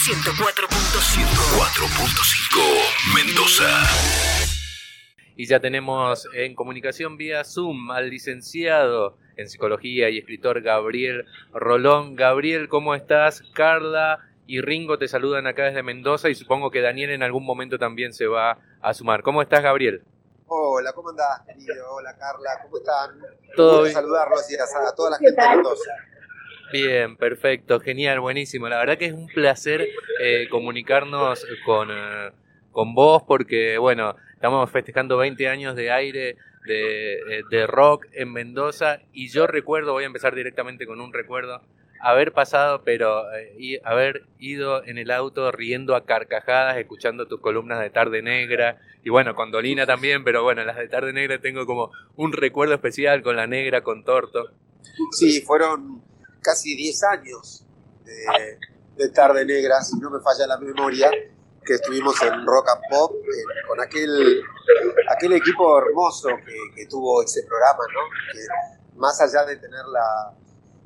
104.5 Mendoza. Y ya tenemos en comunicación vía Zoom al licenciado en psicología y escritor Gabriel Rolón. Gabriel, ¿cómo estás? Carla y Ringo te saludan acá desde Mendoza y supongo que Daniel en algún momento también se va a sumar. ¿Cómo estás, Gabriel? Hola, ¿cómo andás, querido? Hola, Carla, ¿cómo están? Todo bien. saludarlos y a, a toda la gente de Mendoza. Bien, perfecto, genial, buenísimo. La verdad que es un placer eh, comunicarnos con, eh, con vos porque, bueno, estamos festejando 20 años de aire de, eh, de rock en Mendoza y yo recuerdo, voy a empezar directamente con un recuerdo, haber pasado, pero eh, haber ido en el auto riendo a carcajadas, escuchando tus columnas de Tarde Negra, y bueno, con Dolina también, pero bueno, las de Tarde Negra tengo como un recuerdo especial con la negra, con Torto. Sí, fueron casi 10 años de, de Tarde Negra, si no me falla la memoria, que estuvimos en Rock and Pop con aquel, aquel equipo hermoso que, tuvo ese programa, ¿no? Más allá de tener la,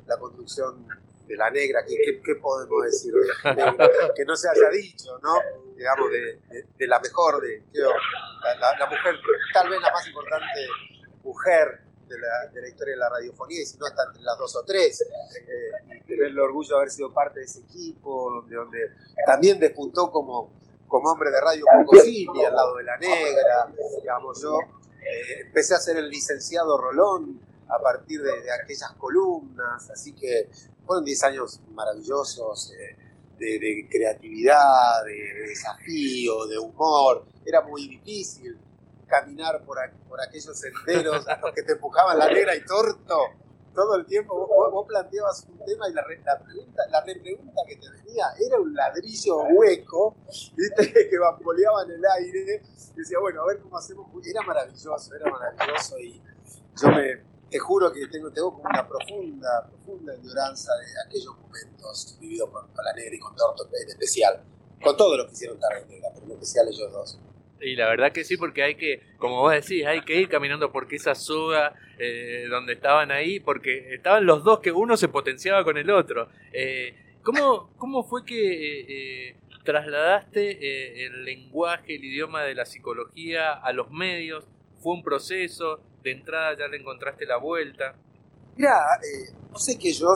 la conducción de la negra, ¿qué, podemos decir? De- que no se haya dicho, ¿no? Digamos, de, la mejor, de, creo, la mujer, tal vez la más importante mujer de la, de la historia de la radiofonía, y si no, está entre las dos o tres. Eh, el orgullo de haber sido parte de ese equipo, donde, donde también despuntó como, como hombre de radio Coco Silvia, al lado de la negra. Digamos, yo eh, empecé a ser el licenciado Rolón a partir de, de aquellas columnas, así que fueron 10 años maravillosos eh, de, de creatividad, de, de desafío, de humor. Era muy difícil caminar por, por aquellos senderos los que te empujaban la negra y torto todo el tiempo. Vos, planteabas un tema y la, re- la pregunta, repregunta que te venía era un ladrillo hueco, ¿viste? que bamboleaba en el aire. Decía, bueno, a ver cómo hacemos. Era maravilloso, era maravilloso y yo me, te juro que tengo, tengo como una profunda, profunda añoranza de aquellos momentos vividos con, la negra y con Torto en especial. Con todo lo que hicieron tarde negra, pero en especial ellos dos. Y la verdad que sí, porque hay que, como vos decís, hay que ir caminando porque esa soga eh, donde estaban ahí, porque estaban los dos que uno se potenciaba con el otro. Eh, ¿cómo, ¿Cómo fue que eh, eh, trasladaste el lenguaje, el idioma de la psicología a los medios? ¿Fue un proceso? ¿De entrada ya le encontraste la vuelta? Mira, eh, no sé que yo,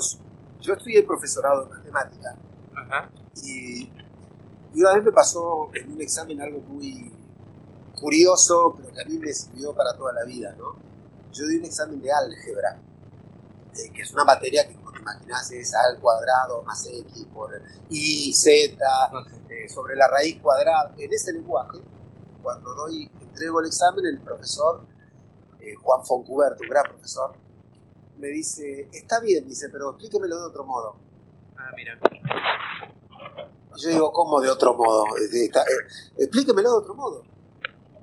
yo estudié profesorado de matemática Ajá. y, y una vez me pasó en un examen algo muy curioso, pero que a mí me sirvió para toda la vida, ¿no? Yo di un examen de álgebra, eh, que es una materia que, como te imaginas, es A al cuadrado más X por Y, Z, eh, sobre la raíz cuadrada. En ese lenguaje, cuando doy, entrego el examen, el profesor, eh, Juan Foncuberto, un gran profesor, me dice, está bien, dice, pero explíquemelo de otro modo. Ah, mira. Yo digo, ¿cómo de otro modo? Eh, explíquemelo de otro modo.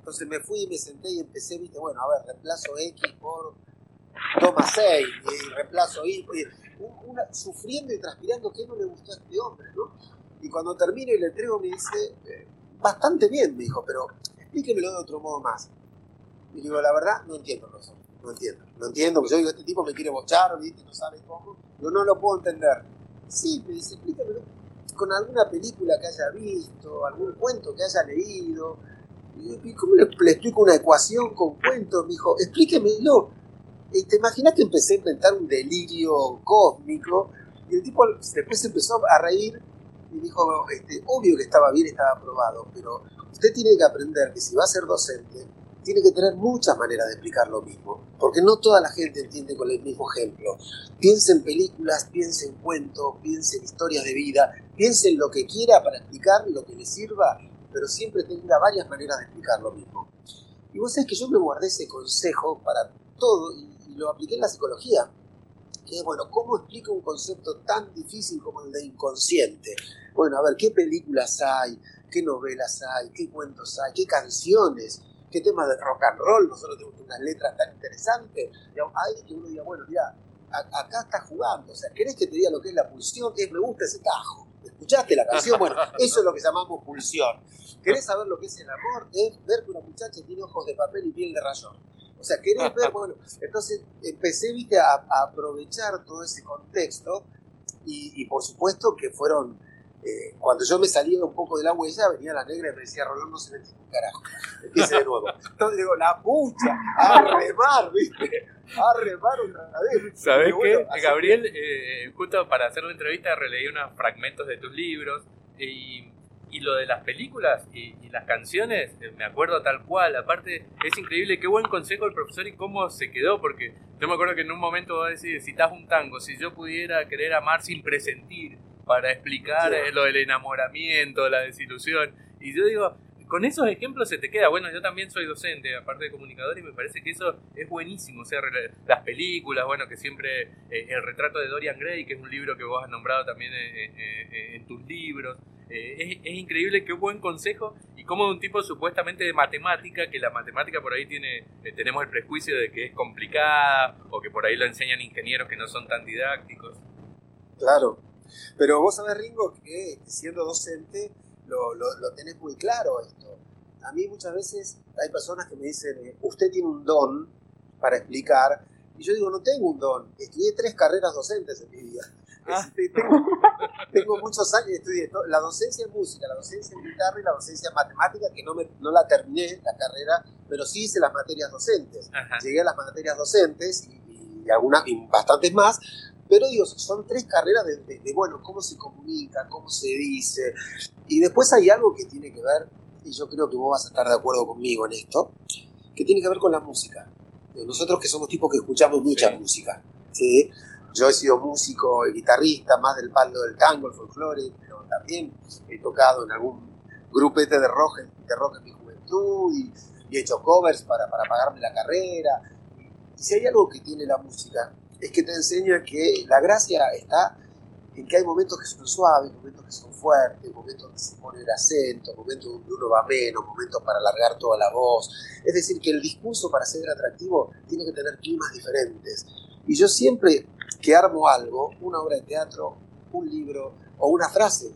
Entonces me fui y me senté y empecé, viste, bueno, a ver, reemplazo X por 2 más 6, y reemplazo Y, y un- una- sufriendo y transpirando que no le gustó a este hombre, ¿no? Y cuando termino y le entrego me dice, eh, bastante bien, me dijo, pero explíquemelo de otro modo más. Y digo, la verdad, no entiendo, profesor, no entiendo. No entiendo, porque yo digo, este tipo me quiere bochar, ¿viste? No sabe cómo. Yo no lo puedo entender. Sí, me dice, explíquemelo con alguna película que haya visto, algún cuento que haya leído. Y digo, ¿y cómo le, explico una ecuación con cuentos? Me dijo, explíquemelo. Y te imaginas que empecé a inventar un delirio cósmico y el tipo después empezó a reír y dijo, este, obvio que estaba bien, estaba aprobado, pero usted tiene que aprender que si va a ser docente, tiene que tener muchas maneras de explicar lo mismo, porque no toda la gente entiende con el mismo ejemplo. Piense en películas, piense en cuentos, piense en historias de vida, piense en lo que quiera para explicar lo que le sirva, pero siempre tenga varias maneras de explicar lo mismo. Y vos sabés que yo me guardé ese consejo para todo y, y lo apliqué en la psicología. Que es, bueno, ¿cómo explico un concepto tan difícil como el de inconsciente? Bueno, a ver, ¿qué películas hay? ¿Qué novelas hay? ¿Qué cuentos hay? ¿Qué canciones? ¿Qué temas de rock and roll? Nosotros tenemos unas letras tan interesantes. Hay que uno diga, bueno, mira, acá estás jugando. O sea, ¿querés que te diga lo que es la pulsión? Es me gusta ese tajo. ¿Escuchaste la canción? Bueno, eso es lo que llamamos pulsión. ¿Querés saber lo que es el amor? Es ver que una muchacha tiene ojos de papel y piel de rayón. O sea, querés ver, bueno, entonces empecé, viste, a, a aprovechar todo ese contexto y, y por supuesto que fueron eh, cuando yo me salía un poco de la huella, venía la negra y me decía, Rolón, no se me entiende un carajo, empiece de nuevo. Entonces digo, la pucha, a remar, ¿viste? A remar otra vez. ¿Sabés qué? Gabriel, eh, justo para hacer la entrevista releí unos fragmentos de tus libros y y lo de las películas y, las canciones, eh, me acuerdo tal cual. Aparte, es increíble qué buen consejo el profesor y cómo se quedó, porque yo me acuerdo que en un momento va a decir, si estás un tango, si yo pudiera querer amar sin presentir, para explicar eh, lo del enamoramiento, la desilusión. Y yo digo, con esos ejemplos se te queda. Bueno, yo también soy docente, aparte de comunicador, y me parece que eso es buenísimo. O sea, las películas, bueno, que siempre eh, el retrato de Dorian Gray, que es un libro que vos has nombrado también en tus libros. Eh, es, increíble qué buen consejo y como de un tipo supuestamente de matemática, que la matemática por ahí tiene, eh, tenemos el prejuicio de que es complicada o que por ahí lo enseñan ingenieros que no son tan didácticos. Claro, pero vos sabés, Ringo, que siendo docente lo, lo, tenés muy claro esto. A mí muchas veces hay personas que me dicen, eh, usted tiene un don para explicar, y yo digo, no tengo un don, estudié tres carreras docentes en mi vida. Ah. Este, tengo, muchos años, estudié la docencia en música, la docencia en guitarra y la docencia en matemática, que no, me, no la terminé la carrera, pero sí hice las materias docentes. Llegué a las materias docentes y, algunas, y bastantes más, pero digo, son tres carreras de, bueno, cómo se comunica, cómo se dice. Y después hay algo que tiene que ver, y yo creo que vos vas a estar de acuerdo conmigo en esto, que tiene que ver con la música. Nosotros que somos tipos que escuchamos mucha música, ¿sí? Yo he sido músico y guitarrista, más del palo del tango, el folclore, pero también he tocado en algún grupete de rock, de rock en mi juventud y, he hecho covers para, para pagarme la carrera. Y si hay algo que tiene la música, es que te enseña que la gracia está en que hay momentos que son suaves, momentos que son fuertes, momentos que se pone el acento, momentos donde uno va menos, momentos para alargar toda la voz. Es decir, que el discurso para ser atractivo tiene que tener climas diferentes. Y yo siempre que armo algo, una obra de teatro, un libro o una frase,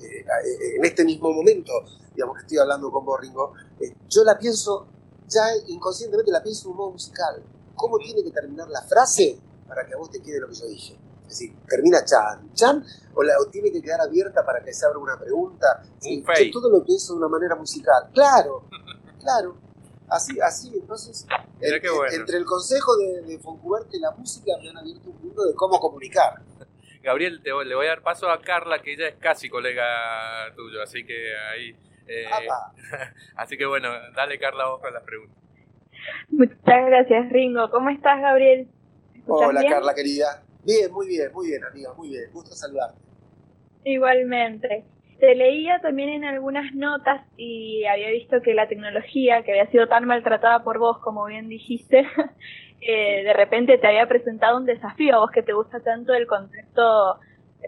eh, eh, en este mismo momento, digamos que estoy hablando con vos, Ringo, eh, yo la pienso, ya inconscientemente la pienso en un modo musical. ¿Cómo tiene que terminar la frase para que a vos te quede lo que yo dije? Es decir, termina chan, chan, o, la, tiene que quedar abierta para que se abra una pregunta. yo todo lo pienso de una manera musical. Claro, claro. Así, así, entonces, entre el consejo de, de Foncuberte y la música me han abierto un mundo de cómo comunicar. Gabriel, te, le voy a dar paso a Carla, que ella es casi colega tuyo, así que ahí... Eh, así que bueno, dale Carla vos con las preguntas. Muchas gracias, Ringo. ¿Cómo estás, Gabriel? Hola, Carla, querida. Bien, muy bien, muy bien, amiga, muy bien. Gusto saludarte. Igualmente. Te leía también en algunas notas y había visto que la tecnología, que había sido tan maltratada por vos, como bien dijiste, eh, de repente te había presentado un desafío a vos que te gusta tanto el contexto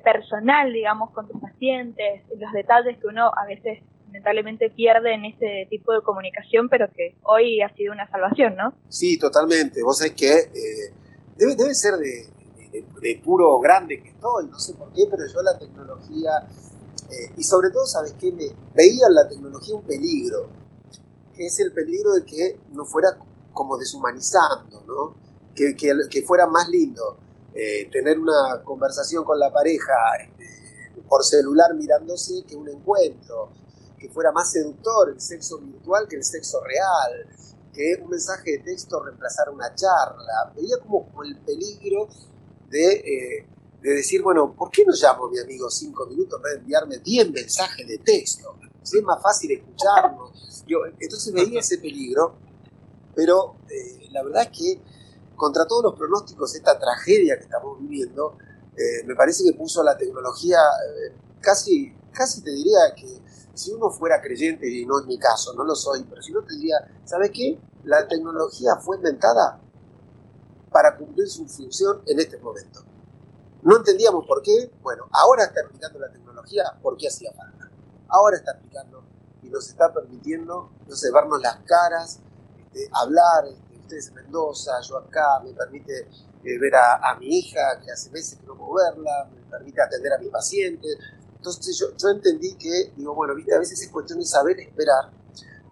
personal, digamos, con tus pacientes, los detalles que uno a veces lamentablemente pierde en este tipo de comunicación, pero que hoy ha sido una salvación, ¿no? Sí, totalmente. Vos sabés que eh, debe, debe ser de, de, puro grande que estoy, no sé por qué, pero yo la tecnología eh, y sobre todo, ¿sabes qué? Me, veía en la tecnología un peligro, que es el peligro de que no fuera como deshumanizando, ¿no? Que, que, fuera más lindo eh, tener una conversación con la pareja este, por celular mirándose que un encuentro, que fuera más seductor el sexo virtual que el sexo real, que un mensaje de texto reemplazara una charla. Veía como, el peligro de eh, de decir, bueno, ¿por qué no llamo a mi amigo cinco minutos para enviarme 10 mensajes de texto? Si es más fácil escucharnos. Yo, entonces veía ese peligro, pero eh, la verdad es que contra todos los pronósticos, esta tragedia que estamos viviendo, eh, me parece que puso la tecnología, eh, casi, casi te diría que si uno fuera creyente, y no es mi caso, no lo soy, pero si no te diría, ¿sabes qué? La tecnología fue inventada para cumplir su función en este momento. No entendíamos por qué. Bueno, ahora está aplicando la tecnología por qué hacía falta. Ahora está aplicando y nos está permitiendo, no sé, vernos las caras, este, hablar, este, ustedes en Mendoza, yo acá, me permite eh, ver a, mi hija, que hace meses que no puedo verla, me permite atender a mi paciente. Entonces yo, yo entendí que, digo, bueno, ¿viste? a veces es cuestión de saber esperar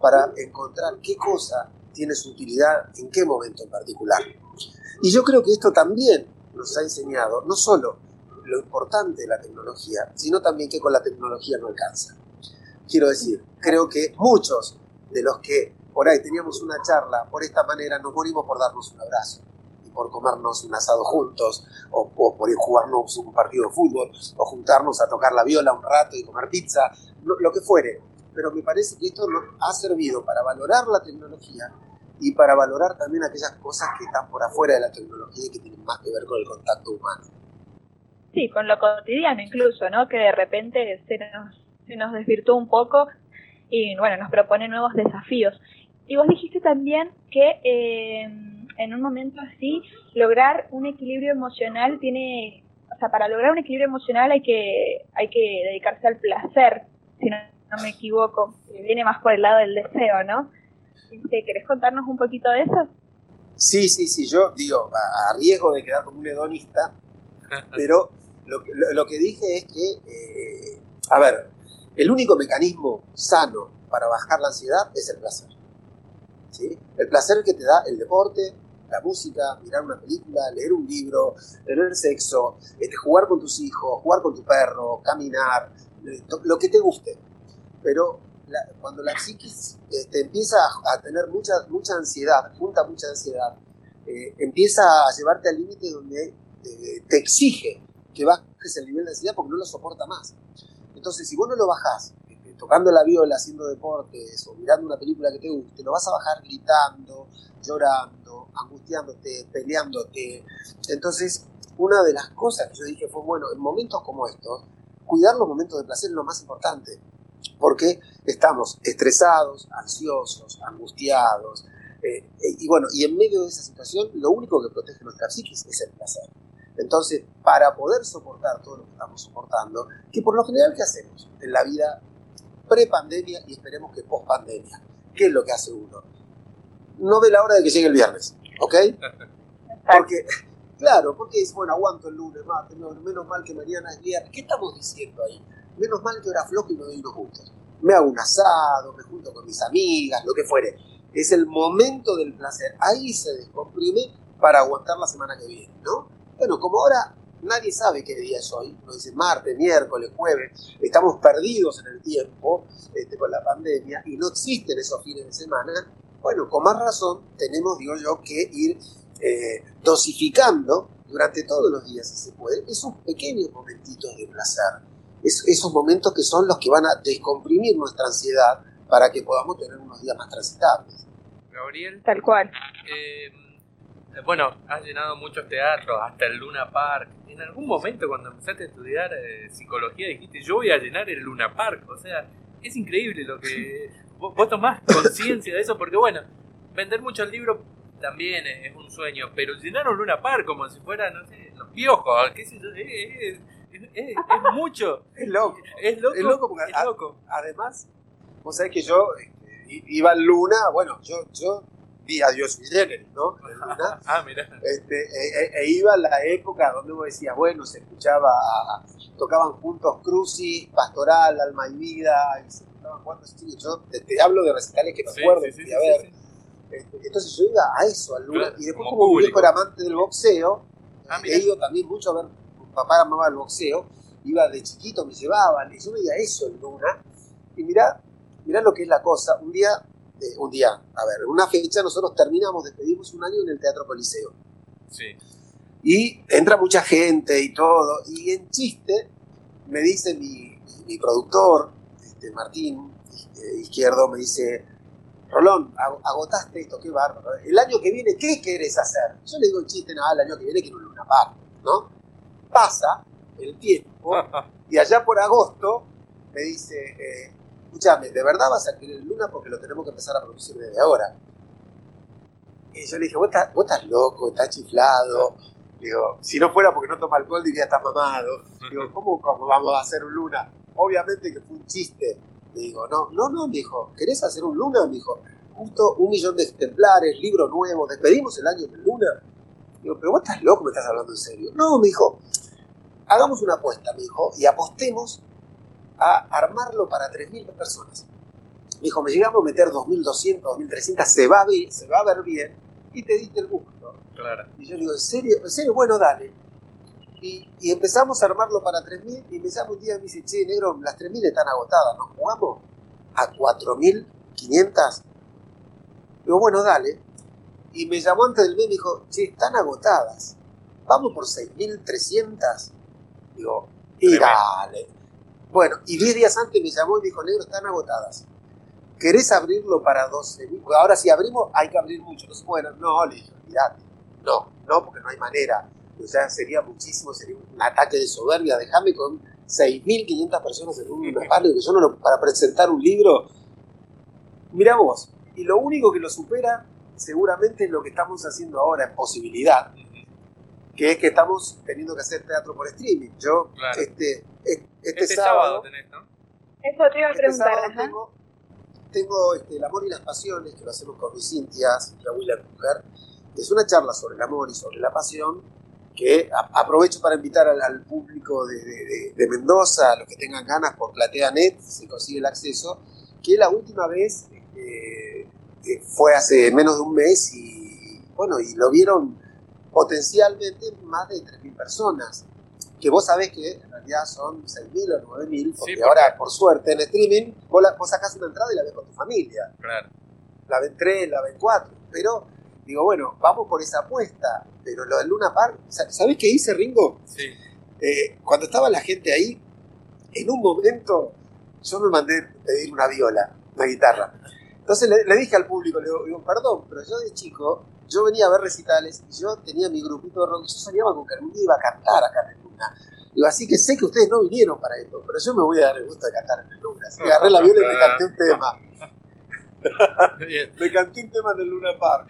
para encontrar qué cosa tiene su utilidad en qué momento en particular. Y yo creo que esto también nos ha enseñado no solo lo importante de la tecnología, sino también que con la tecnología no alcanza. Quiero decir, creo que muchos de los que por ahí teníamos una charla por esta manera nos morimos por darnos un abrazo y por comernos un asado juntos o, por ir jugarnos un partido de fútbol o juntarnos a tocar la viola un rato y comer pizza, lo, que fuere. Pero me parece que esto nos ha servido para valorar la tecnología y para valorar también aquellas cosas que están por afuera de la tecnología y que tienen más que ver con el contacto humano. Sí, con lo cotidiano incluso, ¿no? Que de repente se nos, se nos desvirtuó un poco y bueno, nos propone nuevos desafíos. Y vos dijiste también que eh, en un momento así, lograr un equilibrio emocional tiene, o sea, para lograr un equilibrio emocional hay que, hay que dedicarse al placer, si no, me equivoco, viene más por el lado del deseo, ¿no? Este, ¿Querés contarnos un poquito de eso? Sí, sí, sí, yo digo, a, riesgo de quedar como un hedonista, pero lo, lo, que dije es que, eh, a ver, el único mecanismo sano para bajar la ansiedad es el placer. ¿sí? El placer que te da el deporte, la música, mirar una película, leer un libro, tener sexo, este, jugar con tus hijos, jugar con tu perro, caminar, eh, lo que te guste. Pero cuando la psiquis este, empieza a tener mucha, mucha ansiedad, junta mucha ansiedad, eh, empieza a llevarte al límite donde eh, te exige que bajes el nivel de ansiedad porque no lo soporta más. Entonces, si vos no lo bajás tocando la viola, haciendo deportes o mirando una película que te guste, lo vas a bajar gritando, llorando, angustiándote, peleándote. Entonces, una de las cosas que yo dije fue, bueno, en momentos como estos, cuidar los momentos de placer es lo más importante, porque estamos estresados, ansiosos, angustiados, eh, y bueno, y en medio de esa situación, lo único que protege nuestra psiquis es el placer. Entonces, para poder soportar todo lo que estamos soportando, que por lo general, ¿qué hacemos? En la vida pre-pandemia y esperemos que post-pandemia. ¿Qué es lo que hace uno? No ve la hora de que llegue el viernes, ¿ok? Porque, claro, porque es, bueno, aguanto el lunes, martes, menos mal que mañana es viernes. ¿Qué estamos diciendo ahí? Menos mal que ahora flojo y me doy unos juntos. Me hago un asado, me junto con mis amigas, lo que fuere. Es el momento del placer. Ahí se descomprime para aguantar la semana que viene, ¿no? Bueno, como ahora nadie sabe qué día es hoy, no dice martes, miércoles, jueves, estamos perdidos en el tiempo este, con la pandemia y no existen esos fines de semana, bueno, con más razón tenemos, digo yo, que ir eh, dosificando durante todos los días, si se puede, esos pequeños momentitos de placer, esos momentos que son los que van a descomprimir nuestra ansiedad para que podamos tener unos días más transitables. Gabriel. Tal cual. Eh, bueno, has llenado muchos teatros, hasta el Luna Park. En algún momento cuando empezaste a estudiar eh, psicología dijiste, yo voy a llenar el Luna Park. O sea, es increíble lo que... vos, tomás conciencia de eso porque, bueno, vender muchos libros también es, un sueño, pero llenar un Luna Park como si fuera, no sé, los piojos, qué sé yo, es, es, mucho. Es loco. Es loco. Es loco porque loco. además, vos sabés que yo este, iba al Luna, bueno, yo, yo vi a Dios ¿no? ah, mira. Este, e, e, e, iba a la época donde uno decía, bueno, se escuchaba, tocaban juntos Crucis, Pastoral, Alma y Vida, y se estaban jugando Yo te, hablo de recitales que me acuerdo, sí, a ver. Este, entonces yo iba a eso, al Luna, y después como, mi viejo era amante del boxeo, ah, he ido también mucho a ver, papá amaba el boxeo, iba de chiquito, me llevaban, y yo veía eso en Luna, y mirá, mirá lo que es la cosa, un día un día, a ver, una fecha nosotros terminamos, despedimos un año en el Teatro Coliseo. Sí. Y entra mucha gente y todo, y en chiste me dice mi, mi productor, este, Martín este, Izquierdo, me dice, Rolón, agotaste esto, qué bárbaro. El año que viene, ¿qué querés hacer? Yo le digo en chiste, nada, el año que viene quiero Luna Park, ¿no? Pasa el tiempo y allá por agosto me dice, eh, escúchame, ¿de verdad vas a querer Luna? Porque lo tenemos que empezar a producir desde ahora. Y yo le dije, vos estás, vos estás loco, estás chiflado. Digo, si no fuera porque no toma alcohol, diría, estás mamado. Digo, ¿cómo, vamos a hacer un Luna? Obviamente que fue un chiste. Le digo, no, no, no, me dijo, ¿querés hacer un Luna? Me dijo, justo un millón de ejemplares, libro nuevo, despedimos el año de Luna. Digo, pero vos estás loco, me estás hablando en serio. No, me dijo, hagamos una apuesta, me dijo, y apostemos a armarlo para 3.000 personas. Me dijo, me llegamos a meter 2.200, 2.300, se va, a ver, se va a ver bien y te diste el gusto. Claro. Y yo digo, ¿en serio? ¿En serio? Bueno, dale. Y, y empezamos a armarlo para 3.000 y me llama un día y me dice, che, negro, las 3.000 están agotadas, ¿nos jugamos a 4.500? Digo, bueno, dale. Y me llamó antes del mes y me dijo, che, están agotadas. Vamos por 6.300. Digo, y Tremendo. dale. Bueno, y 10 días antes me llamó y dijo, negro, están agotadas. ¿Querés abrirlo para 12.000? Porque ahora si abrimos hay que abrir mucho. Entonces, bueno, no, le dije, olvidate. No, no, porque no hay manera. O sea, sería muchísimo, sería un ataque de soberbia. Déjame con 6.500 personas en un espacio que yo no lo, para presentar un libro. Mira vos, y lo único que lo supera seguramente es lo que estamos haciendo ahora en posibilidad, que es que estamos teniendo que hacer teatro por streaming. Yo, Claro. este, este, Este, sábado tenés, ¿no? Eso te iba a este preguntar, sábado ajá. tengo, tengo este, El amor y las pasiones, que lo hacemos con mi Cintia, Cintia Wheeler, mujer. Es una charla sobre el amor y sobre la pasión, que a- aprovecho para invitar al, al público de, de- de- de Mendoza, a los que tengan ganas por PlateaNet, se consigue el acceso, que la última vez este, que fue hace menos de un mes y bueno, y lo vieron potencialmente más de 3.000 personas. Que vos sabés que en realidad son 6.000 o 9.000, porque porque- ahora, por suerte, en streaming, vos, la, vos sacás una entrada y la ves con tu familia. Claro. La ven 3, la ven 4. Pero digo, bueno, vamos por esa apuesta. Pero lo del Luna Park, sa- ¿sabés qué hice, Ringo? Sí. Eh, cuando estaba la gente ahí, en un momento yo me mandé pedir una viola, una guitarra. Entonces le, le dije al público, le digo, perdón, pero yo de chico, yo venía a ver recitales y yo tenía mi grupito de rock, y yo soñaba con que algún día iba a cantar acá en el Luna. Digo, así que sé que ustedes no vinieron para esto, pero yo me voy a dar el gusto de cantar en el Luna. Así que agarré la viola y me canté un tema. Me canté un tema en el Luna Park.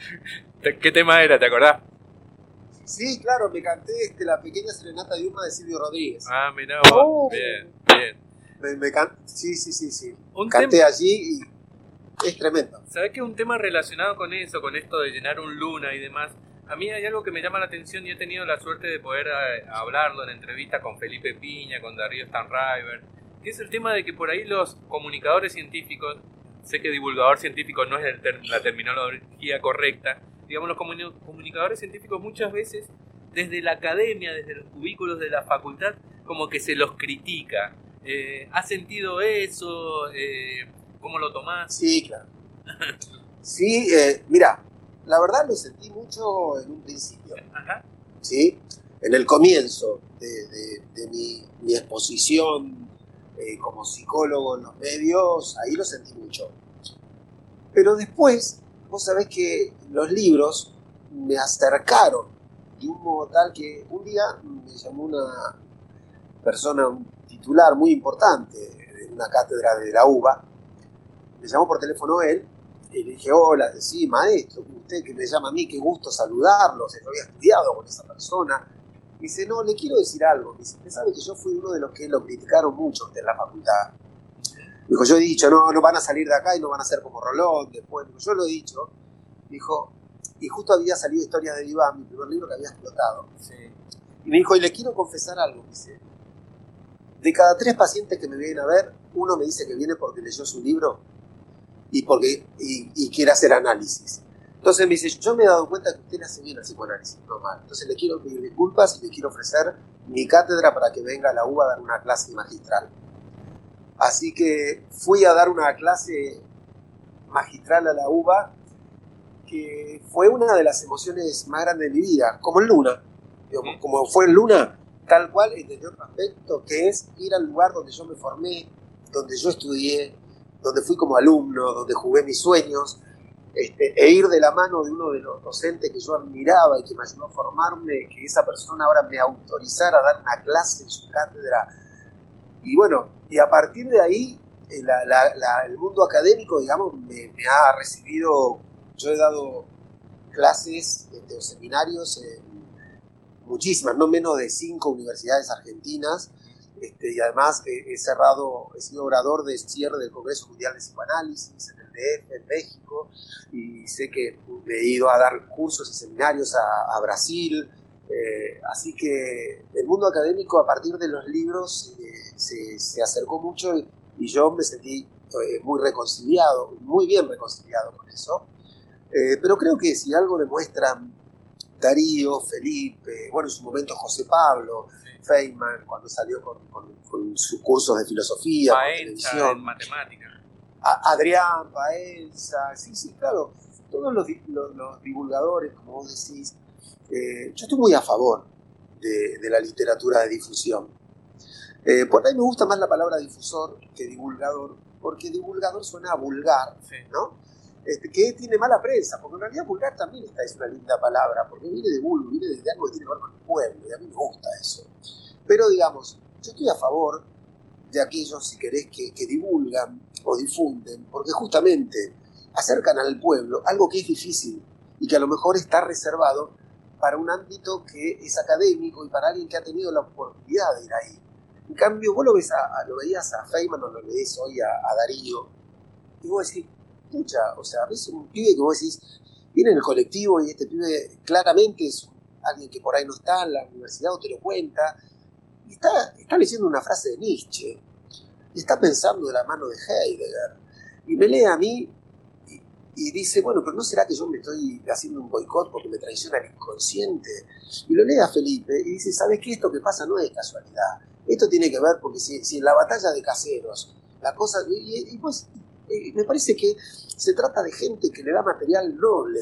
¿Qué tema era? ¿Te acordás? Sí, claro, me canté este, la pequeña serenata de Uma de Silvio Rodríguez. Ah, mirá. Oh. Bien, bien. Me, me can- Sí, sí, sí, sí. Un Canté allí y es tremendo. ¿Sabés que un tema relacionado con eso, con esto de llenar un luna y demás? A mí hay algo que me llama la atención y he tenido la suerte de poder eh, hablarlo en entrevista con Felipe Piña, con Darío Stanriver, que es el tema de que por ahí los comunicadores científicos, sé que divulgador científico no es el ter- la terminología correcta, digamos los comuni- comunicadores científicos muchas veces desde la academia, desde los cubículos de la facultad, como que se los critica. Eh, ¿Has sentido eso? Eh, ¿Cómo lo tomás? Sí, claro. Sí, eh, mira, la verdad lo sentí mucho en un principio, Ajá. ¿sí? En el comienzo de, de- de mi, mi exposición eh, como psicólogo en los medios, ahí lo sentí mucho. Pero después, vos sabés que los libros me acercaron de un modo tal que un día me llamó una persona, un titular muy importante de una cátedra de la UBA, me llamó por teléfono él y le dije, hola, sí, maestro, usted que me llama a mí, qué gusto saludarlo, o sea, yo había estudiado con esa persona. Me dice, no, le quiero decir algo. Me dice, usted sabe que yo fui uno de los que lo criticaron mucho en la facultad. Dijo, yo he dicho, no, no van a salir de acá y no van a ser como Rolón después. Yo lo he dicho. Dijo, y justo había salido Historias de Iván, mi primer libro que había explotado. Sí. Y me dijo, y le quiero confesar algo, me dice. De cada tres pacientes que me vienen a ver, uno me dice que viene porque leyó su libro y porque y, y quiere hacer análisis. Entonces me dice, yo me he dado cuenta que usted le hace bien al psicoanálisis, no mal. Entonces le quiero pedir disculpas y le quiero ofrecer mi cátedra para que venga a la UBA a dar una clase magistral. Así que fui a dar una clase magistral a la UBA que fue una de las emociones más grandes de mi vida, como en Luna. Como fue en Luna, tal cual entendió otro aspecto, que es ir al lugar donde yo me formé, donde yo estudié, donde fui como alumno, donde jugué mis sueños, este, e ir de la mano de uno de los docentes que yo admiraba y que me ayudó a formarme, que esa persona ahora me autorizara a dar una clase en su cátedra. Y bueno, y a partir de ahí, eh, el mundo académico, digamos, me, me ha recibido, yo he dado clases este, o seminarios en muchísimas, no menos de cinco universidades argentinas, este, y además he, he cerrado, he sido orador de cierre del Congreso Mundial de Psicoanálisis en el DF, en México, y sé que he ido a dar cursos y seminarios a, a Brasil, eh, así que el mundo académico a partir de los libros eh, se, se acercó mucho y, yo me sentí eh, muy reconciliado, muy bien reconciliado con eso. Eh, pero creo que si algo demuestran Darío, Felipe, bueno, en su momento José Pablo, Feynman, cuando salió con, sus cursos de filosofía, televisión. matemática. Adrián, Paenza, sí, sí, claro, todos los, divulgadores, como vos decís, eh, yo estoy muy a favor de, la literatura de difusión. Eh, por ahí me gusta más la palabra difusor que divulgador, porque divulgador suena a vulgar, ¿no? Este, que tiene mala prensa, porque en realidad vulgar también está, es una linda palabra, porque viene de vulgo, viene de algo que tiene que ver con el pueblo, y a mí me gusta eso. Pero digamos, yo estoy a favor de aquellos, si querés, que, que divulgan o difunden, porque justamente acercan al pueblo algo que es difícil y que a lo mejor está reservado para un ámbito que es académico y para alguien que ha tenido la oportunidad de ir ahí. En cambio, vos lo, ves a, lo veías a Feynman o lo veías hoy a, Darío, y vos decís, pucha, o sea, ves un pibe que vos decís, viene en el colectivo y este pibe claramente es alguien que por ahí no está en la universidad o te lo cuenta, y está, está leyendo una frase de Nietzsche, y está pensando de la mano de Heidegger, y me lee a mí y dice, bueno, pero ¿no será que yo me estoy haciendo un boicot porque me traiciona el inconsciente? Y lo lee a Felipe y dice, ¿sabes qué? Esto que pasa no es casualidad. Esto tiene que ver porque si, si en la batalla de caseros, la cosa... Y, pues me parece que se trata de gente que le da material noble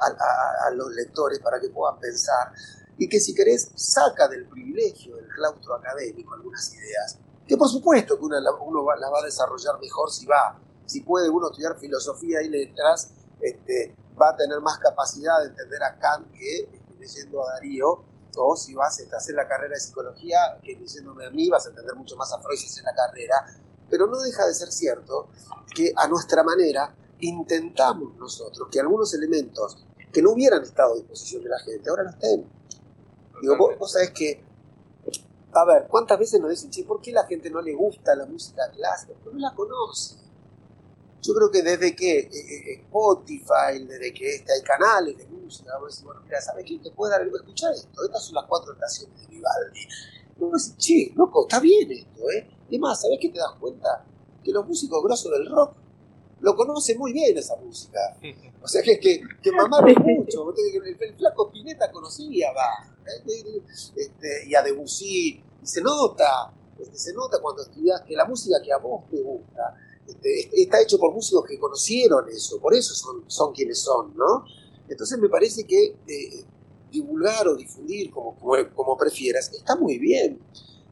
a, los lectores para que puedan pensar y que si querés saca del privilegio del claustro académico algunas ideas, que por supuesto que uno, uno las va a desarrollar mejor si va si puede uno estudiar filosofía y letras, este, va a tener más capacidad de entender a Kant que este, leyendo a Darío, o si vas a hacer la carrera de psicología, que leyéndome a mí vas a entender mucho más a Freud en la carrera, pero no deja de ser cierto que a nuestra manera intentamos nosotros que algunos elementos que no hubieran estado a disposición de la gente, ahora no estén. Digo, vos, vos sabés que, a ver, ¿cuántas veces nos dicen, che, ¿por qué la gente no le gusta la música clásica? Porque no la conoce. Yo creo que desde que eh, eh, Spotify, desde que este, hay canales de música, vos decís, bueno, mira, ¿sabes qué? Te puede dar, escuchar esto, estas son las cuatro estaciones de Vivaldi. Vos decís, che, loco, está bien esto, ¿eh? Y más, ¿sabes qué te das cuenta? Que los músicos grosos del rock lo conocen muy bien esa música. O sea, que, que, que mamaron mucho. El, flaco Pineta conocía va, este, y a Debussy, y se nota, este, se nota cuando estudias que la música que a vos te gusta este, está hecho por músicos que conocieron eso, por eso son, son quienes son, ¿no? Entonces me parece que eh, divulgar o difundir, como, como, prefieras, está muy bien,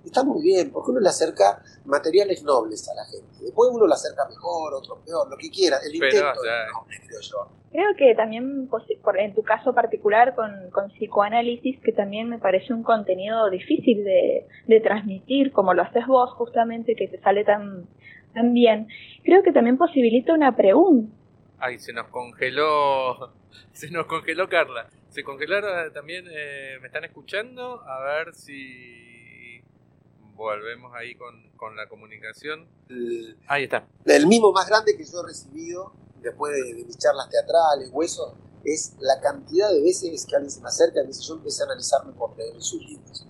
está muy bien, porque uno le acerca materiales nobles a la gente. Después uno le acerca mejor, otro peor, lo que quiera. El intento es noble, creo yo. Creo que también, pues, en tu caso particular con, con, psicoanálisis, que también me parece un contenido difícil de, de transmitir, como lo haces vos justamente, que te sale tan también, creo que también posibilita una pregunta. Ay, se nos congeló, se nos congeló Carla. Se congelaron también, eh, ¿me están escuchando? A ver si volvemos ahí con, con la comunicación. ahí está. El mismo más grande que yo he recibido después de, mis charlas teatrales, huesos, es la cantidad de veces que alguien se me acerca y me dice, yo empecé a analizarme por leer sus libros.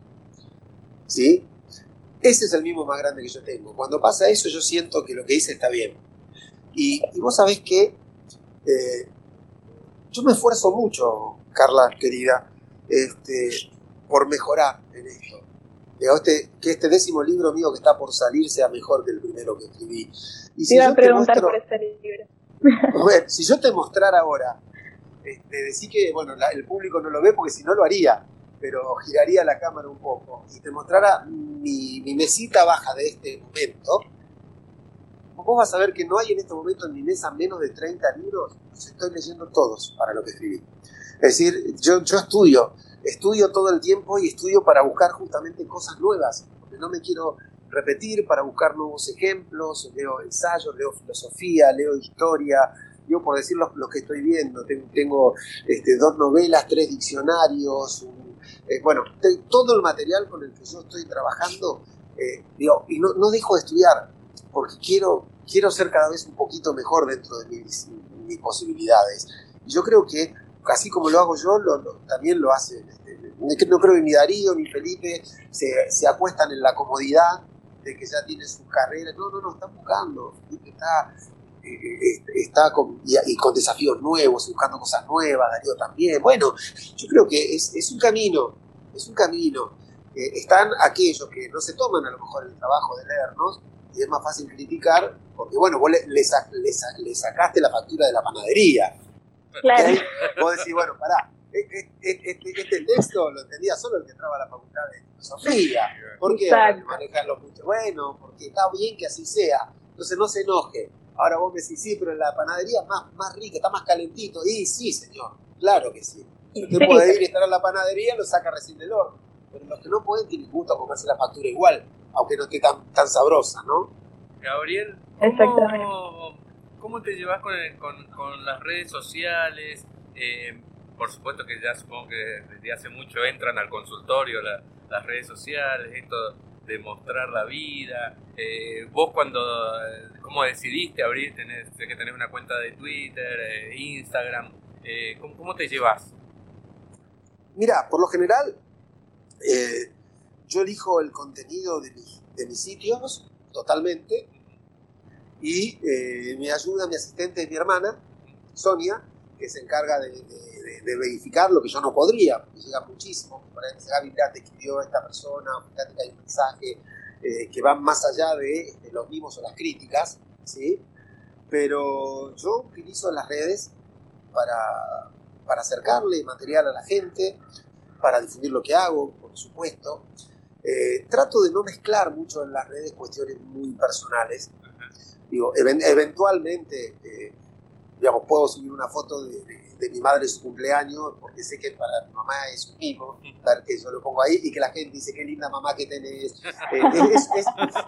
¿Sí? Ese es el mismo más grande que yo tengo. Cuando pasa eso, yo siento que lo que hice está bien. Y, vos sabés que eh, yo me esfuerzo mucho, Carla, querida, este, por mejorar en esto. Este, que este décimo libro mío que está por salir sea mejor que el primero que escribí. Y si iba a preguntar por este libro. Bueno, si yo te mostrara ahora, este, decir que, bueno, el público no lo ve porque si no lo haría, pero giraría la cámara un poco y te mostrara mi, mesita baja de este momento, vos vas a ver que no hay en este momento en mi mesa menos de 30 libros, los estoy leyendo todos para lo que escribí. Es decir, yo, yo estudio, estudio todo el tiempo y estudio para buscar justamente cosas nuevas, porque no me quiero repetir, para buscar nuevos ejemplos, leo ensayos, leo filosofía, leo historia, yo por decir lo, que estoy viendo, tengo, este, dos novelas, tres diccionarios, eh, bueno, todo el material con el que yo estoy trabajando, eh, y no, no, dejo de estudiar, porque quiero, quiero ser cada vez un poquito mejor dentro de mis, mis posibilidades. Yo creo que, así como lo hago yo, también lo hacen. Este, no creo que ni Darío ni Felipe se, se acuestan en la comodidad de que ya tiene su carrera. No, no, no, están buscando. Felipe está eh, está con, y, con desafíos nuevos, buscando cosas nuevas, Darío también. Bueno, yo creo que es, es un camino, es un camino. están aquellos que no se toman a lo mejor el trabajo de leernos y es más fácil criticar porque, bueno, vos le, le, sacaste la factura de la panadería. Claro. Vos decís, bueno, pará, este, este, texto lo entendía solo el que entraba a la facultad de filosofía. ¿Por qué manejarlo mucho? Bueno, porque está bien que así sea. Entonces no se enoje. Ahora vos me decís, sí, pero la panadería es más, más rica, está más calentito. Y sí, señor, claro que sí. Usted puede ir y estar a la panadería, lo saca recién del horno. Pero los que no pueden tienen gusto a comerse la factura igual, aunque no esté tan, tan sabrosa, ¿no? Gabriel, ¿cómo, ¿cómo te llevas con, con, con las redes sociales? Eh, por supuesto que ya supongo que desde hace mucho entran al consultorio las redes sociales, esto de mostrar la vida. Eh, vos cuando, ¿cómo decidiste abrir? Tenés, que tener una cuenta de Twitter, eh, Instagram. Eh, ¿cómo, te llevas? Mira, por lo general, yo elijo el contenido de, de mis sitios totalmente y me ayuda mi asistente, mi hermana, Sonia, que se encarga de verificar lo que yo no podría, porque llega muchísimo. Por ejemplo, Gaby, te escribió esta persona, fíjate que hay un mensaje eh, que va más allá de, los mismos o las críticas, ¿sí? Pero yo utilizo las redes para, para acercarle material a la gente, para difundir lo que hago, por supuesto. Eh, trato de no mezclar mucho en las redes cuestiones muy personales. Digo, eventualmente, eh, digamos, puedo subir una foto de, de mi madre su cumpleaños, porque sé que para mi mamá es un mimo, que yo lo pongo ahí y que la gente dice, qué linda mamá que tenés. Eh,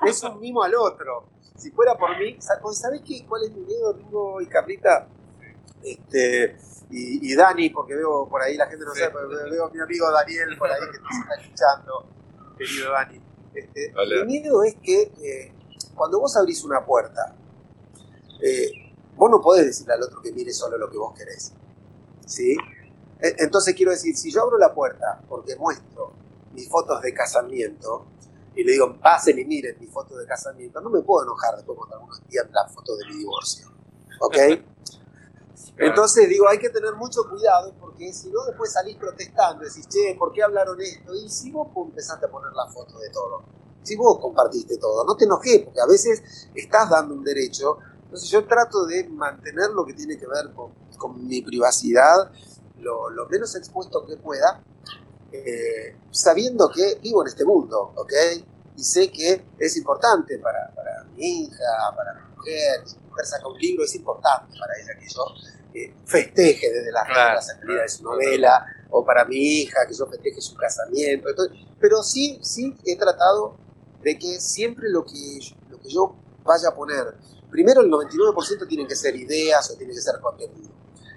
es, un mimo al otro. Si fuera por mí, ¿sabés qué, cuál es mi miedo, Ringo y Carlita? Este, y, Dani, porque veo por ahí, la gente no sabe, pero veo a mi amigo Daniel por ahí que se está escuchando, querido Dani. Este, mi miedo es que eh, cuando vos abrís una puerta, eh, vos no podés decirle al otro que mire solo lo que vos querés. ¿sí? E, entonces quiero decir, si yo abro la puerta porque muestro mis fotos de casamiento y le digo, pasen y miren mis fotos de casamiento, no me puedo enojar después cuando algunos envían la foto de mi divorcio. ¿Ok? Entonces digo, hay que tener mucho cuidado porque si no después salís protestando, decís, che, ¿por qué hablaron esto? Y si vos empezaste a poner la foto de todo, si vos compartiste todo, no te enojes porque a veces estás dando un derecho. Entonces yo trato de mantener lo que tiene que ver con con mi privacidad lo, menos expuesto que pueda, eh, sabiendo que vivo en este mundo, ¿ok? Y sé que es importante para, para mi hija, para mi mujer, si mi mujer saca un libro, es importante para ella que yo eh, festeje desde la, salida de su novela, o para mi hija que yo festeje su casamiento. pero sí, sí he tratado de que siempre lo que, lo que yo vaya a poner, primero el 99% tienen que ser ideas o tiene que ser contenido.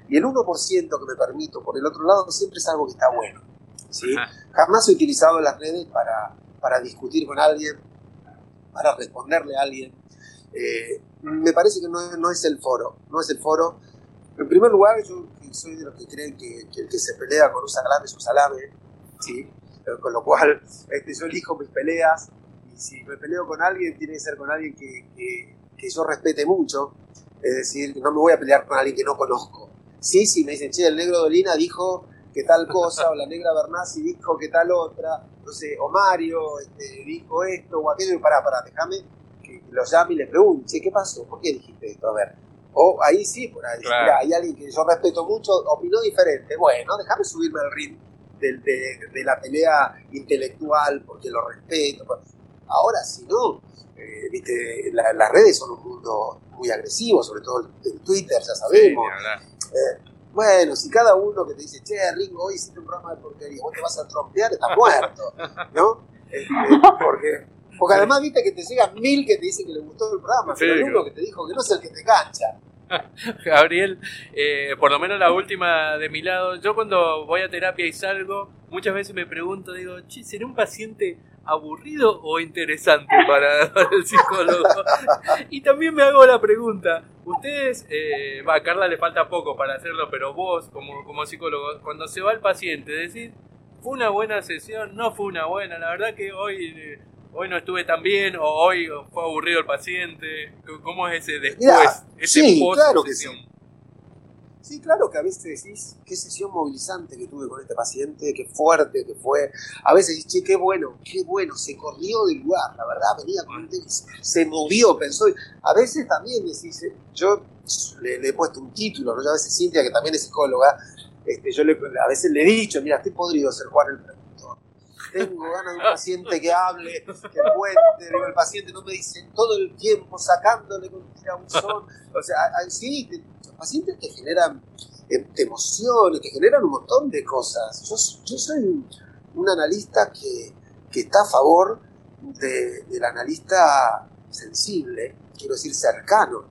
Y el 1% que me permito por el otro lado siempre es algo que está bueno. ¿sí? Jamás he utilizado las redes para, para discutir con alguien, para responderle a alguien. Eh, me parece que no, no, es el foro, no es el foro. En primer lugar, yo soy de los que creen que, el que se pelea con un salame es un salame, ¿sí? con lo cual este, yo elijo mis peleas y si me peleo con alguien tiene que ser con alguien que, que, que yo respete mucho, es decir, no me voy a pelear con alguien que no conozco. Sí, sí, me dicen, che, el negro Dolina dijo que tal cosa, o la negra Bernasi dijo que tal otra, no sé, o Mario este, dijo esto o aquello, y pará, pará, déjame que lo llame y le pregunte, che, ¿qué pasó? ¿Por qué dijiste esto? A ver, o ahí sí, por ahí, hay alguien que yo respeto mucho, opinó diferente, bueno, déjame subirme al ritmo de, la pelea intelectual porque lo respeto. Ahora, si no, eh, viste, las redes son un mundo muy agresivo, sobre todo en Twitter, ya sabemos. Eh, bueno, si cada uno que te dice, che, Ringo, hoy hiciste un programa de porquería, vos te vas a trompear, estás muerto, ¿no? Este, porque, porque además viste que te llegan mil que te dicen que les gustó el programa, pero hay uno que te dijo que no es el que te cancha. Gabriel, eh, por lo menos la última de mi lado, yo cuando voy a terapia y salgo, muchas veces me pregunto, digo, che, ¿seré un paciente aburrido o interesante para, el psicólogo? y también me hago la pregunta, ustedes, eh, a Carla le falta poco para hacerlo, pero vos como, como psicólogo, cuando se va el paciente, decís, ¿fue una buena sesión? ¿No fue una buena? La verdad que hoy... hoy no estuve tan bien o hoy fue aburrido el paciente. ¿Cómo es ese después? ese sí, claro que sí. Sí, claro que a veces decís, qué sesión movilizante que tuve con este paciente, qué fuerte que fue. A veces decís, che, qué bueno, qué bueno, se corrió del lugar, la verdad, venía con el tenis, se movió, pensó. A veces también decís, eh, yo le, he puesto un título, ¿no? Yo a veces Cintia, que también es psicóloga, este, yo le, a veces le he dicho, mira, estoy podrido ser Juan el. Tengo ganas de un paciente que hable, que cuente, digo, el paciente no me dice todo el tiempo sacándole con un son. O sea, sí, pacientes que generan eh, emociones, que generan un montón de cosas. Yo, soy un, analista que, que, está a favor de, del analista sensible, quiero decir cercano.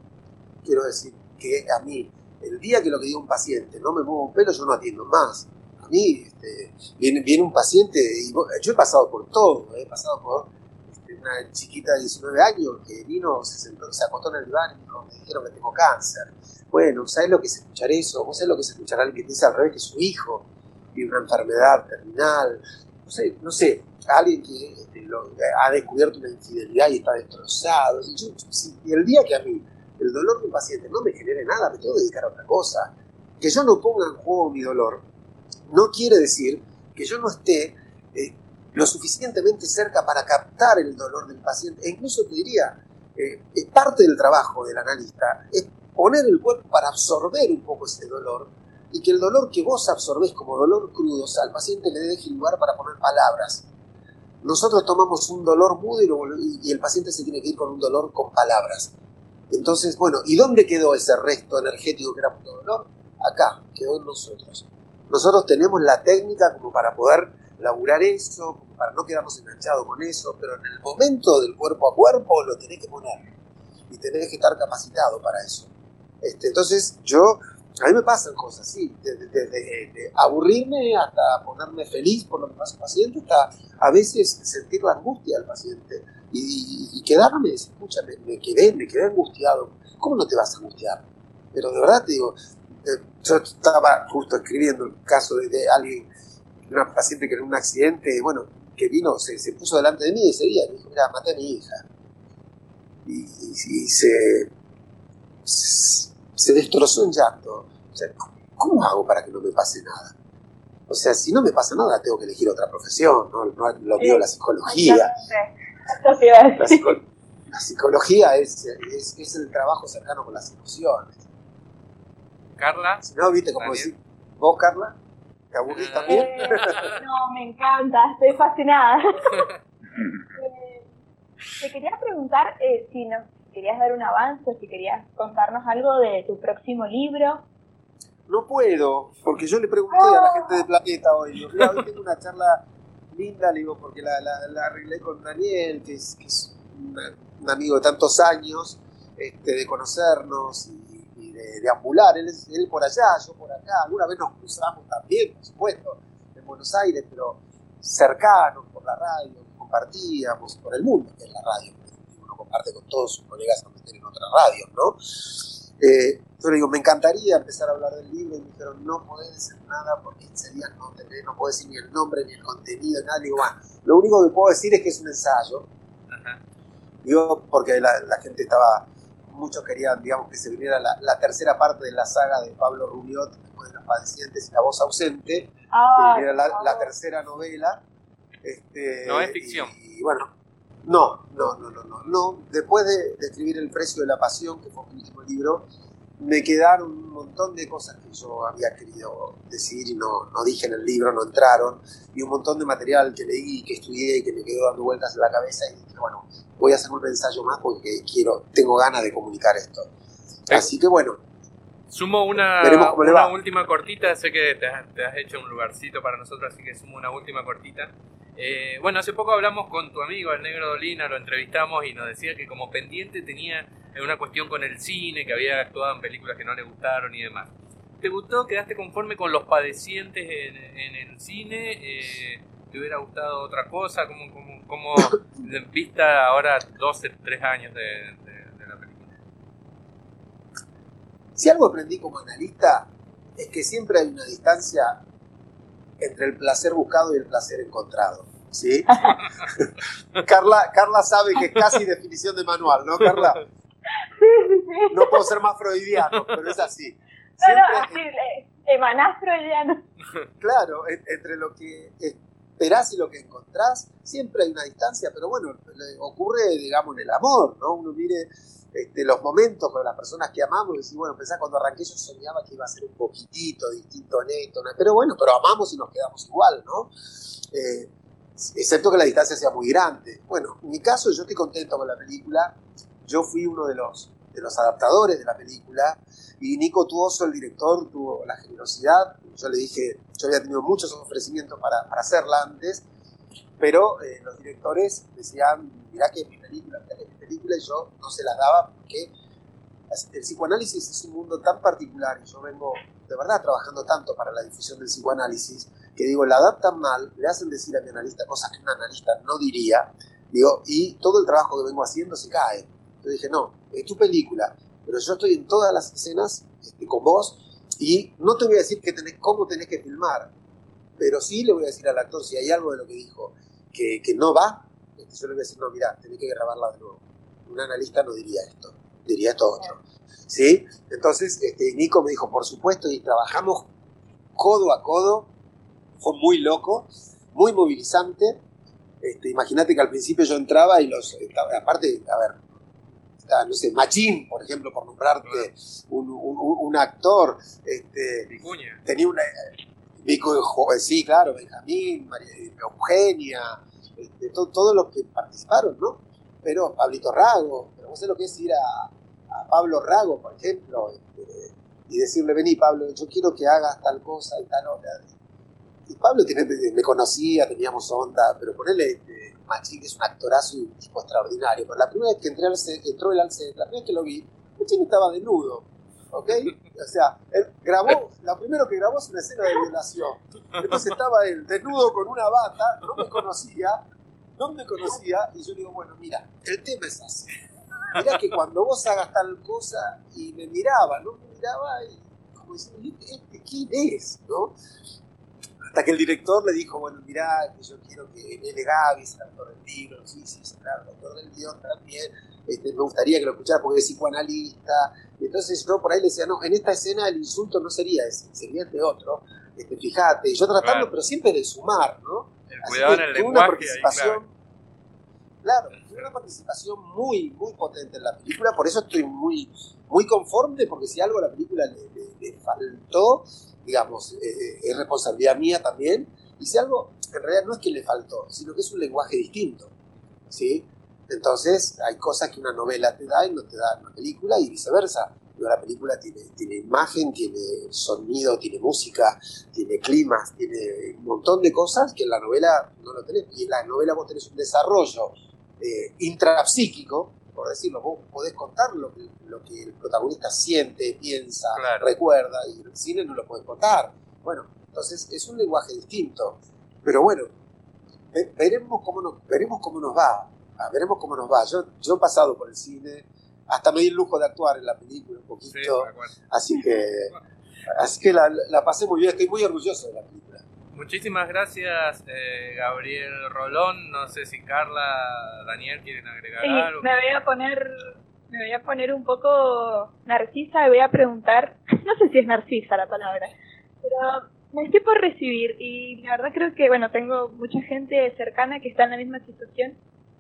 Quiero decir que a mí, el día que lo que diga un paciente no me muevo un pelo, yo no atiendo más. A mí este, viene, viene un paciente, yo he pasado por todo, he pasado por este, una chiquita de 19 años que vino, se, sentó, se acostó en el diván me dijeron que tengo cáncer bueno, ¿sabes lo que es escuchar eso? ¿Vos sabés lo que es escuchar a alguien que dice al revés que su hijo tiene una enfermedad terminal? No sé, no sé, alguien que este, ha descubierto una infidelidad y está destrozado. Y, el día que a mí el dolor de un paciente no me genere nada, me tengo que dedicar a otra cosa. Que yo no ponga en juego mi dolor no quiere decir que yo no esté eh, lo suficientemente cerca para captar el dolor del paciente. E incluso te diría, eh, parte del trabajo del analista es poner el cuerpo para absorber un poco ese dolor y que el dolor que vos absorbés como dolor crudo, al paciente le deje lugar para poner palabras. Nosotros tomamos un dolor mudo y, el paciente se tiene que ir con un dolor con palabras. Entonces, bueno, ¿y dónde quedó ese resto energético que era puro dolor? Acá, quedó en nosotros. Nosotros tenemos la técnica como para poder laburar eso, para no quedarnos enganchados con eso, pero en el momento del cuerpo a cuerpo lo tenés que poner y tenés que estar capacitado para eso. Este, entonces yo, a mí me pasan cosas, sí, desde, aburrirme hasta ponerme feliz por lo que pasa al paciente, hasta a veces sentir la angustia del paciente y, quedarme, escucha, me, quedé, me quedé angustiado. ¿Cómo no te vas a angustiar? Pero de verdad te digo, yo estaba justo escribiendo el caso de, alguien, una paciente que en un accidente, bueno, que vino, se, se puso delante de mí ese día, y me dijo, mira, maté a mi hija. Y, y se, se destrozó en llanto. O sea, ¿cómo hago para que no me pase nada? O sea, si no me pasa nada, tengo que elegir otra profesión, ¿no? lo mío la psicología. La, psicología es, es, el trabajo cercano con las emociones. Carla. Si no, viste cómo decir, vos, Carla, ¿te aburrís ah. también? Eh, no, me encanta, estoy fascinada. Eh, te quería preguntar eh, si nos querías dar un avance, si querías contarnos algo de tu próximo libro. No puedo, porque yo le pregunté a la gente de Planeta hoy, digo, hoy tengo una charla linda, le digo, porque la, la, arreglé con Daniel, que es, que es un amigo de tantos años, este, de conocernos y, de, ambular, él, él por allá, yo por acá, alguna vez nos cruzamos también, por supuesto, en Buenos Aires, pero cercanos por la radio, compartíamos por el mundo, que es la radio aparte con todos sus colegas a meter en otras radios, ¿no? Eh, yo le digo, me encantaría empezar a hablar del libro y me dijeron, no podés decir nada por 15 días, no, tenés, no podés decir ni el nombre, ni el contenido, nada. Digo, bueno, lo único que puedo decir es que es un ensayo. Digo, porque la, gente estaba, muchos querían, digamos, que se viniera la, tercera parte de la saga de Pablo Rubiot, después de Los Padecientes y La Voz Ausente, que era la, tercera novela. Este, no es ficción. y bueno, no, no, no, no, no. Después de, escribir El precio de la pasión, que fue mi último libro, me quedaron un montón de cosas que yo había querido decir y no, no dije en el libro, no entraron, y un montón de material que leí, que estudié y que me quedó dando vueltas en la cabeza y dije, bueno, voy a hacer un ensayo más porque quiero, tengo ganas de comunicar esto. Así que bueno. Sumo una, última cortita, sé que te has hecho un lugarcito para nosotros, así que sumo una última cortita. Eh, bueno, hace poco hablamos con tu amigo, el negro Dolina, lo entrevistamos y nos decía que como pendiente tenía una cuestión con el cine, que había actuado en películas que no le gustaron y demás. ¿Te gustó? ¿Quedaste conforme con los padecientes en, el cine? Eh, ¿Te hubiera gustado otra cosa? ¿Cómo, cómo, cómo vista ahora 12, 3 años de, de la película? Si algo aprendí como analista es que siempre hay una distancia entre el placer buscado y el placer encontrado. ¿sí? Carla, Carla sabe que es casi definición de manual, ¿no, Carla? Sí, sí, sí. No puedo ser más freudiano, pero es así. No, no, Siempre- así, emanás freudiano. Claro, en- entre lo que esperás y lo que encontrás, siempre hay una distancia, pero bueno, le- ocurre, digamos, en el amor, ¿no? Uno mire este, los momentos con las personas que amamos y bueno, pensá cuando arranqué yo soñaba que iba a ser un poquitito distinto neto, ¿no? pero bueno, pero amamos y nos quedamos igual, ¿no? Eh, excepto que la distancia sea muy grande. Bueno, en mi caso yo estoy contento con la película, yo fui uno de los, de los adaptadores de la película y Nico Tuoso, el director, tuvo la generosidad, yo le dije, yo había tenido muchos ofrecimientos para, para hacerla antes, pero eh, los directores decían, mirá que es mi película, mirá que es mi película, y yo no se las daba porque el psicoanálisis es un mundo tan particular y yo vengo de verdad trabajando tanto para la difusión del psicoanálisis que digo, la adaptan mal, le hacen decir a mi analista cosas que un analista no diría, digo, y todo el trabajo que vengo haciendo se cae. Yo dije, no, es tu película, pero yo estoy en todas las escenas este, con vos y no te voy a decir que tenés, cómo tenés que filmar, pero sí le voy a decir al actor si hay algo de lo que dijo que, que no va, este, yo le voy a decir, no, mira, tenés que grabarla de nuevo. Un analista no diría esto, diría esto otro. ¿Sí? Entonces, este, Nico me dijo, por supuesto, y trabajamos codo a codo, fue muy loco, muy movilizante. Este, Imagínate que al principio yo entraba y los, estaba- aparte, a ver, no sé, Machín, por ejemplo, por nombrarte un, un- un actor, este, Vicuña. tenía una. Jo- sí, claro, Benjamín, María Eugenia, este, to- todos los que participaron, ¿no? Pero Pablito Rago, pero vos sabés lo que es ir a, a Pablo Rago, por ejemplo, este, y decirle, vení Pablo, yo quiero que hagas tal cosa y tal otra. Y Pablo tiene- me conocía, teníamos onda, pero ponele, este, Machín que es un actorazo y un tipo extraordinario. Pero la primera vez que entré al set, entró él al set, la primera vez que lo vi, Machín estaba desnudo. ¿Ok? O sea, él grabó, lo primero que grabó es una escena de violación. Entonces estaba él desnudo con una bata, no me conocía, no me conocía, y yo digo, bueno, mira, el tema es así. Mirá que cuando vos hagas tal cosa, y me miraba, ¿no? Me miraba y como diciendo, ¿este, este quién es? ¿No? Hasta que el director le dijo, bueno, mirá, que yo quiero que Nene Gaby es el autor del libro, sí, sí, es claro, el autor del guion también, este, me gustaría que lo escuchara porque es psicoanalista, y entonces yo por ahí le decía, no, en esta escena el insulto no sería ese, sería este otro, este, fíjate, y yo tratando, Claro. pero siempre de sumar, ¿no? El Así cuidado en el una lenguaje ahí, participación, claro. claro, una participación muy, muy potente en la película, por eso estoy muy, muy conforme, porque si algo a la película le, le- le faltó, digamos, eh, es responsabilidad mía también, y si algo en realidad no es que le faltó, sino que es un lenguaje distinto, ¿sí? Entonces hay cosas que una novela te da y no te da una película y viceversa. Pero la película tiene, tiene imagen, tiene sonido, tiene música, tiene climas, tiene un montón de cosas que en la novela no lo tenés. Y en la novela vos tenés un desarrollo eh, intrapsíquico, por decirlo, vos podés contar lo que, lo que el protagonista siente, piensa, Claro. recuerda, y en el cine no lo podés contar. Bueno, entonces es un lenguaje distinto. Pero bueno, ve- veremos cómo nos, veremos cómo nos va. Ah, veremos cómo nos va. Yo, yo he pasado por el cine, hasta me di el lujo de actuar en la película un poquito, Sí, así que, así que la, la pasé muy bien, estoy muy orgulloso de la película. Muchísimas gracias, eh, Gabriel Rolón. No sé si Carla, Daniel quieren agregar Sí, algo. me voy a poner, me voy a poner un poco narcisa y voy a preguntar, no sé si es narcisa la palabra, pero me estoy por recibir y la verdad creo que, bueno, tengo mucha gente cercana que está en la misma situación.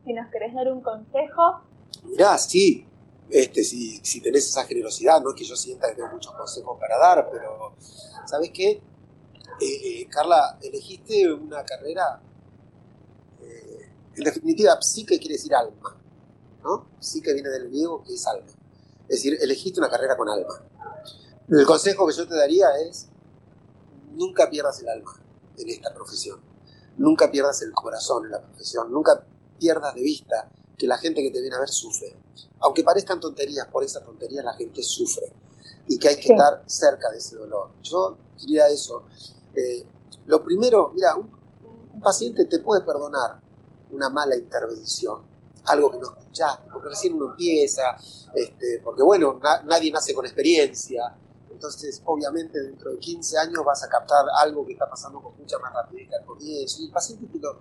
Si nos querés dar un consejo, Mirá, sí, este, si, si tenés esa generosidad, no es que yo sienta que tengo muchos consejos para dar, pero ¿sabes qué? Eh, eh, Carla, elegiste una carrera, eh, en definitiva, psique quiere decir alma, ¿no? Psique viene del griego que es alma. Es decir, elegiste una carrera con alma. El consejo que yo te daría es, nunca pierdas el alma en esta profesión, nunca pierdas el corazón en la profesión, nunca pierdas de vista que la gente que te viene a ver sufre. Aunque parezcan tonterías, por esa tontería la gente sufre. Y que hay que Sí. estar cerca de ese dolor. Yo diría eso. Eh, lo primero, mira, un, paciente te puede perdonar una mala intervención, algo que no escuchaste, porque recién uno empieza, este, porque bueno, na- nadie nace con experiencia. Entonces, obviamente, dentro de 15 años vas a captar algo que está pasando con mucha más rapidez que al comienzo. Y el paciente te lo,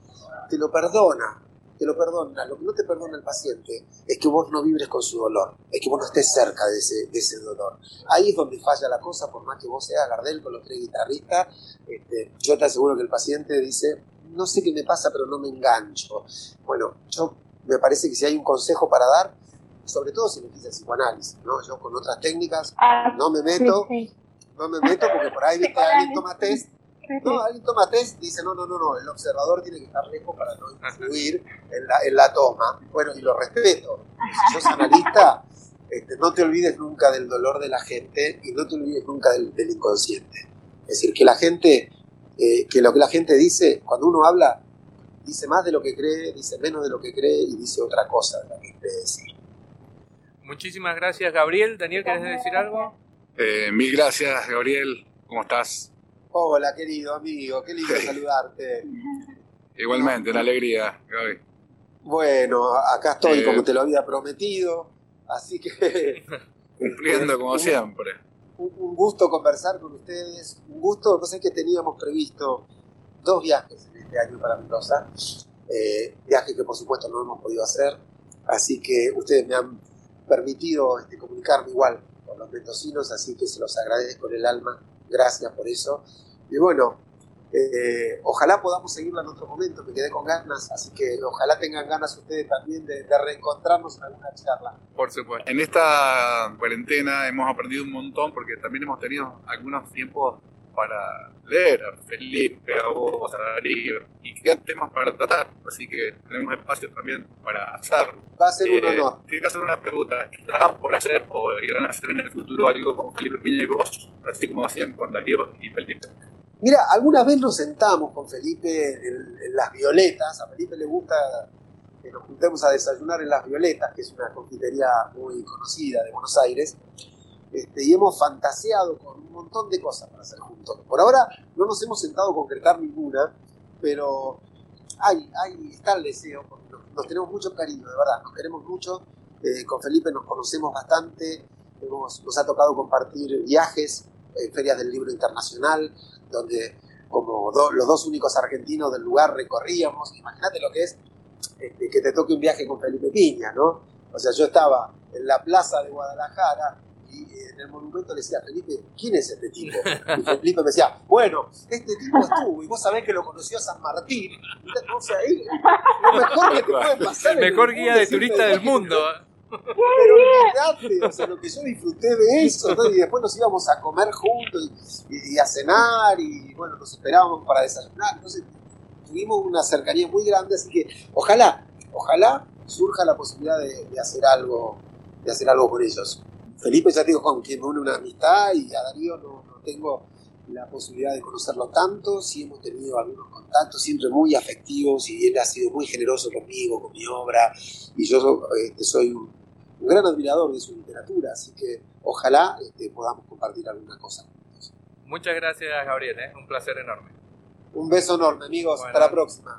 te lo perdona, te lo perdona. Lo que no te perdona el paciente es que vos no vibres con su dolor, es que vos no estés cerca de ese, de ese dolor. Ahí es donde falla la cosa, por más que vos seas Gardel con los tres guitarristas, este, yo te aseguro que el paciente dice, no sé qué me pasa, pero no me engancho. Bueno, yo me parece que si hay un consejo para dar, sobre todo si el psicoanálisis, ¿no? Yo con otras técnicas Ah, no me meto, sí, sí. no me meto porque por ahí viste alguien toma test, no, alguien toma test dice no, no, no, no, el observador tiene que estar lejos para no influir en la, en la toma. Bueno, y lo respeto. Si sos analista, este, no te olvides nunca del dolor de la gente y no te olvides nunca del, del inconsciente. Es decir, que la gente, eh, que lo que la gente dice, cuando uno habla, dice más de lo que cree, dice menos de lo que cree y dice otra cosa de lo que cree decir. Muchísimas gracias, Gabriel. Daniel, ¿querés decir algo? Eh, mil gracias, Gabriel. ¿Cómo estás? Hola, querido amigo, qué lindo saludarte. Igualmente, una alegría, Gaby. Bueno, acá estoy Eh. como te lo había prometido, así que Cumpliendo como Un- siempre. un, un gusto conversar con ustedes, un gusto, no sé que teníamos previsto dos viajes en este año para Mendoza, eh, viajes que por supuesto no hemos podido hacer, así que ustedes me han permitido este, comunicarme igual con los mendocinos, así que se los agradezco en el alma, gracias por eso. Y bueno, eh, ojalá podamos seguirla en otro momento, me quedé con ganas, así que ojalá tengan ganas ustedes también de, de reencontrarnos en alguna charla. Por supuesto. En esta cuarentena hemos aprendido un montón porque también hemos tenido algunos tiempos para leer a Felipe, a vos, a Darío, y quedan temas para tratar, así que tenemos espacio también para hacerlo. Va a ser un Eh, honor. Te quiero hacer una pregunta. ¿Están por hacer o irán a hacer en el futuro algo con Felipe Piña y vos? Así como hacían con Darío y Felipe. Mira, alguna vez nos sentamos con Felipe en, en Las Violetas. A Felipe le gusta que nos juntemos a desayunar en Las Violetas, que es una confitería muy conocida de Buenos Aires. Este, y hemos fantaseado con un montón de cosas para hacer juntos. Por ahora no nos hemos sentado a concretar ninguna, pero hay, hay, está el deseo, nos, tenemos mucho cariño, de verdad, nos queremos mucho. Eh, con Felipe nos conocemos bastante, hemos- nos ha tocado compartir viajes, en ferias del libro internacional, donde como los dos únicos argentinos del lugar recorríamos. Imagínate lo que es este, que te toque un viaje con Felipe Piña, ¿no? O sea, yo estaba en la plaza de Guadalajara en el monumento le decía, Felipe, ¿quién es este tipo? Y Felipe me decía, bueno, este tipo estuvo y vos sabés que lo conoció a San Martín. O sea, ahí, lo mejor que te puede pasar. El mejor mundo guía de es turista del mundo. pero olvidate, o sea, lo que yo disfruté de eso, ¿no? y después nos íbamos a comer juntos y, y a cenar, y bueno, nos esperábamos para desayunar, entonces tuvimos una cercanía muy grande, así que ojalá, ojalá surja la posibilidad de, de hacer algo, de hacer algo con ellos. Felipe ya digo con quien me une una amistad y a Darío no, no tengo la posibilidad de conocerlo tanto, sí hemos tenido algunos contactos siempre muy afectivos y él ha sido muy generoso conmigo, con mi obra, y yo este, soy un, un gran admirador de su literatura, así que ojalá este, podamos compartir alguna cosa juntos. Muchas gracias, Gabriel. ¿eh? Un placer enorme. Un beso enorme, amigos. Bueno. Hasta la próxima.